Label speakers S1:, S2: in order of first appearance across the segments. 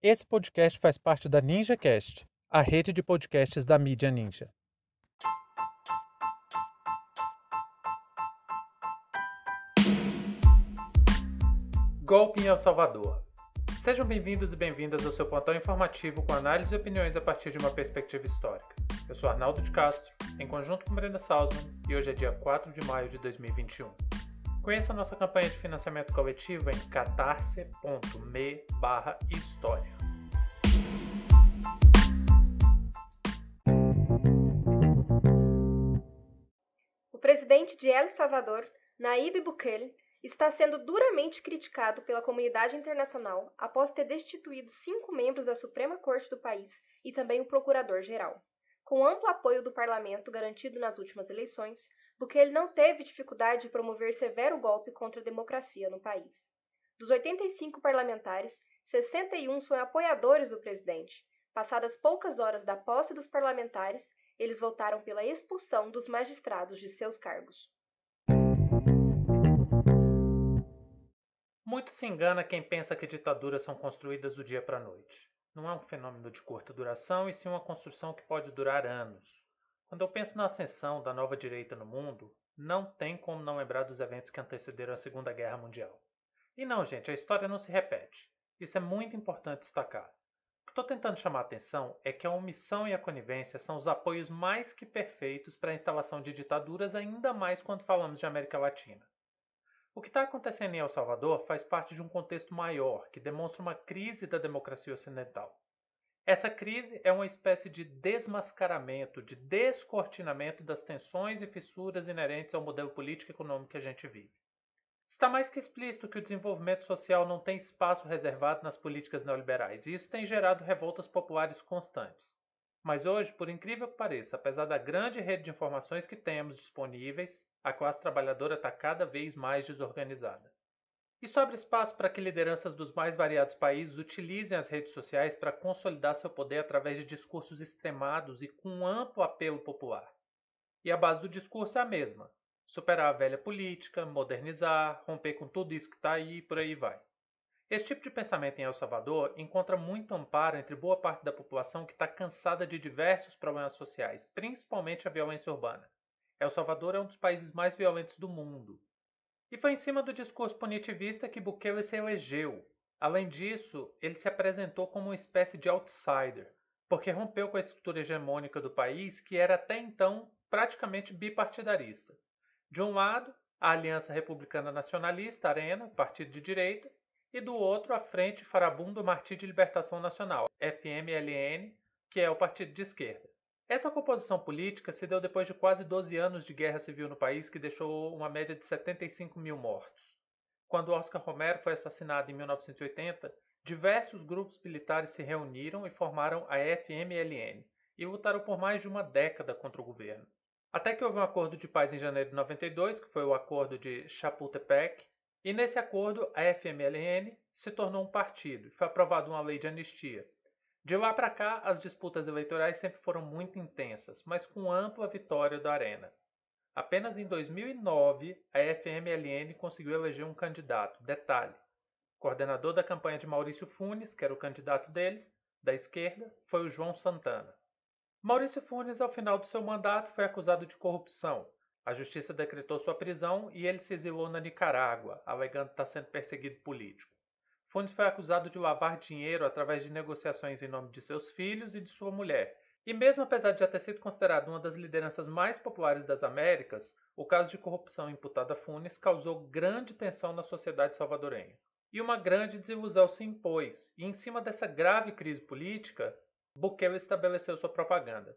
S1: Esse podcast faz parte da NinjaCast, a rede de podcasts da mídia Ninja. Golpe em El Salvador. Sejam bem-vindos e bem-vindas ao seu plantão informativo com análise e opiniões a partir de uma perspectiva histórica. Eu sou Arnaldo de Castro, em conjunto com Brenda Salzman, e hoje é dia 4 de maio de 2021. Conheça nossa campanha de financiamento coletivo em catarse.me história.
S2: O presidente de El Salvador, Nayib Bukele, está sendo duramente criticado pela comunidade internacional após ter destituído cinco membros da Suprema Corte do país e também o procurador-geral. Com amplo apoio do parlamento garantido nas últimas eleições, Bukele não teve dificuldade de promover severo golpe contra a democracia no país. Dos 85 parlamentares, 61 são apoiadores do presidente. Passadas poucas horas da posse dos parlamentares, eles votaram pela expulsão dos magistrados de seus cargos.
S1: Muito se engana quem pensa que ditaduras são construídas do dia para a noite. Não é um fenômeno de curta duração, e sim uma construção que pode durar anos. Quando eu penso na ascensão da nova direita no mundo, não tem como não lembrar dos eventos que antecederam a Segunda Guerra Mundial. E não, gente, a história não se repete. Isso é muito importante destacar. O que estou tentando chamar a atenção é que a omissão e a conivência são os apoios mais que perfeitos para a instalação de ditaduras, ainda mais quando falamos de América Latina. O que está acontecendo em El Salvador faz parte de um contexto maior que demonstra uma crise da democracia ocidental. Essa crise é uma espécie de desmascaramento, de descortinamento das tensões e fissuras inerentes ao modelo político e econômico que a gente vive. Está mais que explícito que o desenvolvimento social não tem espaço reservado nas políticas neoliberais, e isso tem gerado revoltas populares constantes. Mas hoje, por incrível que pareça, apesar da grande rede de informações que temos disponíveis, a classe trabalhadora está cada vez mais desorganizada. Isso abre espaço para que lideranças dos mais variados países utilizem as redes sociais para consolidar seu poder através de discursos extremados e com amplo apelo popular. E a base do discurso é a mesma: superar a velha política, modernizar, romper com tudo isso que está aí e por aí vai. Esse tipo de pensamento em El Salvador encontra muito amparo entre boa parte da população que está cansada de diversos problemas sociais, principalmente a violência urbana. El Salvador é um dos países mais violentos do mundo, e foi em cima do discurso punitivista que Bukele se elegeu. Além disso, ele se apresentou como uma espécie de outsider, porque rompeu com a estrutura hegemônica do país, que era até então praticamente bipartidarista. De um lado, a Aliança Republicana Nacionalista, Arena, partido de direita, e do outro, a Frente Farabundo Martí de Libertação Nacional, FMLN, que é o partido de esquerda. Essa composição política se deu depois de quase 12 anos de guerra civil no país, que deixou uma média de 75 mil mortos. Quando Oscar Romero foi assassinado em 1980, diversos grupos militares se reuniram e formaram a FMLN e lutaram por mais de uma década contra o governo. Até que houve um acordo de paz em janeiro de 92, que foi o acordo de Chapultepec, e nesse acordo a FMLN se tornou um partido e foi aprovada uma lei de anistia, de lá para cá, as disputas eleitorais sempre foram muito intensas, mas com ampla vitória da Arena. Apenas em 2009, a FMLN conseguiu eleger um candidato, detalhe. Coordenador da campanha de Maurício Funes, que era o candidato deles, da esquerda, foi o João Santana. Maurício Funes, ao final do seu mandato, foi acusado de corrupção. A justiça decretou sua prisão e ele se exilou na Nicarágua, alegando estar sendo perseguido político. Funes foi acusado de lavar dinheiro através de negociações em nome de seus filhos e de sua mulher. E mesmo apesar de já ter sido considerado uma das lideranças mais populares das Américas, o caso de corrupção imputado a Funes causou grande tensão na sociedade salvadorenha. E uma grande desilusão se impôs, e em cima dessa grave crise política, Bukele estabeleceu sua propaganda.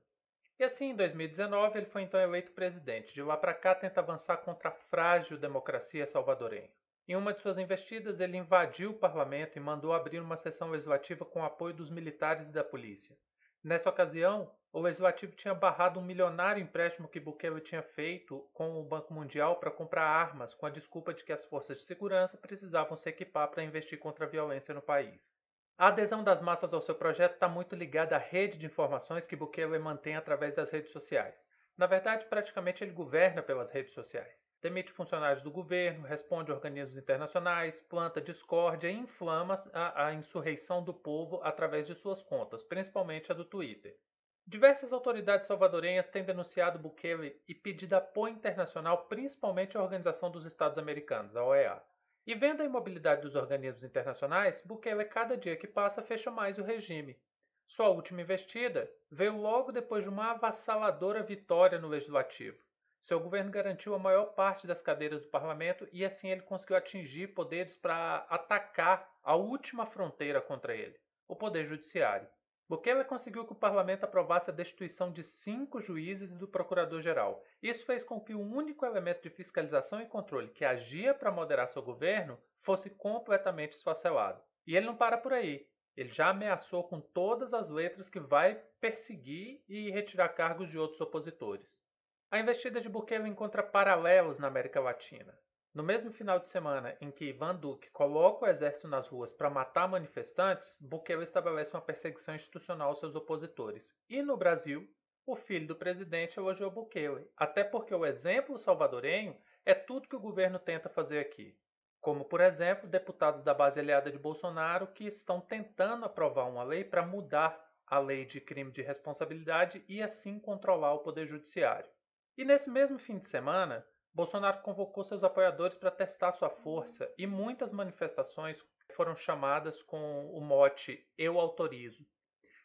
S1: E assim, em 2019, ele foi então eleito presidente. De lá para cá, tenta avançar contra a frágil democracia salvadorenha. Em uma de suas investidas, ele invadiu o parlamento e mandou abrir uma sessão legislativa com apoio dos militares e da polícia. Nessa ocasião, o legislativo tinha barrado um milionário empréstimo que Bukele tinha feito com o Banco Mundial para comprar armas, com a desculpa de que as forças de segurança precisavam se equipar para investir contra a violência no país. A adesão das massas ao seu projeto está muito ligada à rede de informações que Bukele mantém através das redes sociais. Na verdade, praticamente ele governa pelas redes sociais. Demite funcionários do governo, responde a organismos internacionais, planta discórdia e inflama a, a insurreição do povo através de suas contas, principalmente a do Twitter. Diversas autoridades salvadorenhas têm denunciado Bukele e pedido apoio internacional, principalmente à Organização dos Estados Americanos, a OEA. E vendo a imobilidade dos organismos internacionais, Bukele, cada dia que passa, fecha mais o regime. Sua última investida veio logo depois de uma avassaladora vitória no legislativo. Seu governo garantiu a maior parte das cadeiras do parlamento e assim ele conseguiu atingir poderes para atacar a última fronteira contra ele, o poder judiciário. Bukele conseguiu que o parlamento aprovasse a destituição de cinco juízes e do procurador-geral. Isso fez com que o único elemento de fiscalização e controle que agia para moderar seu governo fosse completamente esfacelado. E ele não para por aí. Ele já ameaçou com todas as letras que vai perseguir e retirar cargos de outros opositores. A investida de Bukele encontra paralelos na América Latina. No mesmo final de semana em que Ivan Duque coloca o exército nas ruas para matar manifestantes, Bukele estabelece uma perseguição institucional aos seus opositores. E no Brasil, o filho do presidente elogiou Bukele, até porque o exemplo salvadorenho é tudo que o governo tenta fazer aqui. Como, por exemplo, deputados da base aliada de Bolsonaro que estão tentando aprovar uma lei para mudar a lei de crime de responsabilidade e assim controlar o poder judiciário. E nesse mesmo fim de semana, Bolsonaro convocou seus apoiadores para testar sua força e muitas manifestações foram chamadas com o mote Eu autorizo.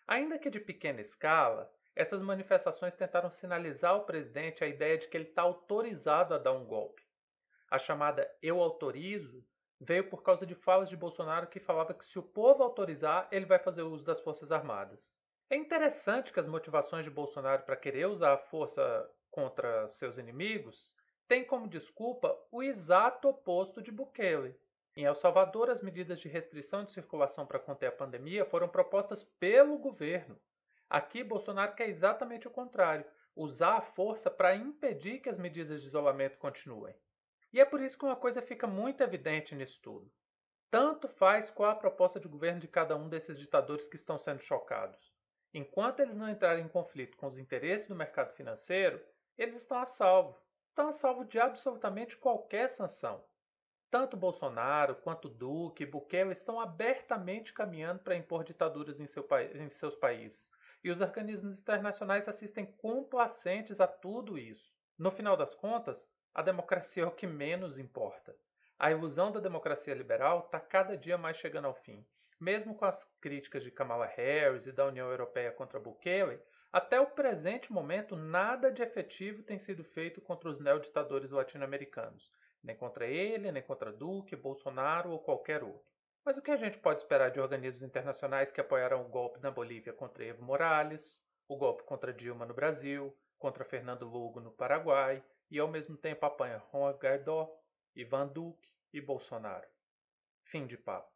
S1: Ainda que de pequena escala, essas manifestações tentaram sinalizar ao presidente a ideia de que ele está autorizado a dar um golpe. A chamada Eu autorizo veio por causa de falas de Bolsonaro que falava que se o povo autorizar, ele vai fazer uso das Forças Armadas. É interessante que as motivações de Bolsonaro para querer usar a força contra seus inimigos tem como desculpa o exato oposto de Bukele. Em El Salvador, as medidas de restrição de circulação para conter a pandemia foram propostas pelo governo. Aqui, Bolsonaro quer exatamente o contrário: usar a força para impedir que as medidas de isolamento continuem. E é por isso que uma coisa fica muito evidente nisso tudo. Tanto faz qual a proposta de governo de cada um desses ditadores que estão sendo chocados. Enquanto eles não entrarem em conflito com os interesses do mercado financeiro, eles estão a salvo estão a salvo de absolutamente qualquer sanção. Tanto Bolsonaro quanto Duque e Bukele estão abertamente caminhando para impor ditaduras em, seu, em seus países, e os organismos internacionais assistem complacentes a tudo isso. No final das contas, a democracia é o que menos importa. A ilusão da democracia liberal está cada dia mais chegando ao fim. Mesmo com as críticas de Kamala Harris e da União Europeia contra Bukele, até o presente momento, nada de efetivo tem sido feito contra os neoditadores latino-americanos, nem contra ele, nem contra Duque, Bolsonaro ou qualquer outro. Mas o que a gente pode esperar de organismos internacionais que apoiaram o golpe na Bolívia contra Evo Morales, o golpe contra Dilma no Brasil, contra Fernando Lugo no Paraguai e ao mesmo tempo apanha Juan Guaidó, Ivan Duque e Bolsonaro? Fim de papo.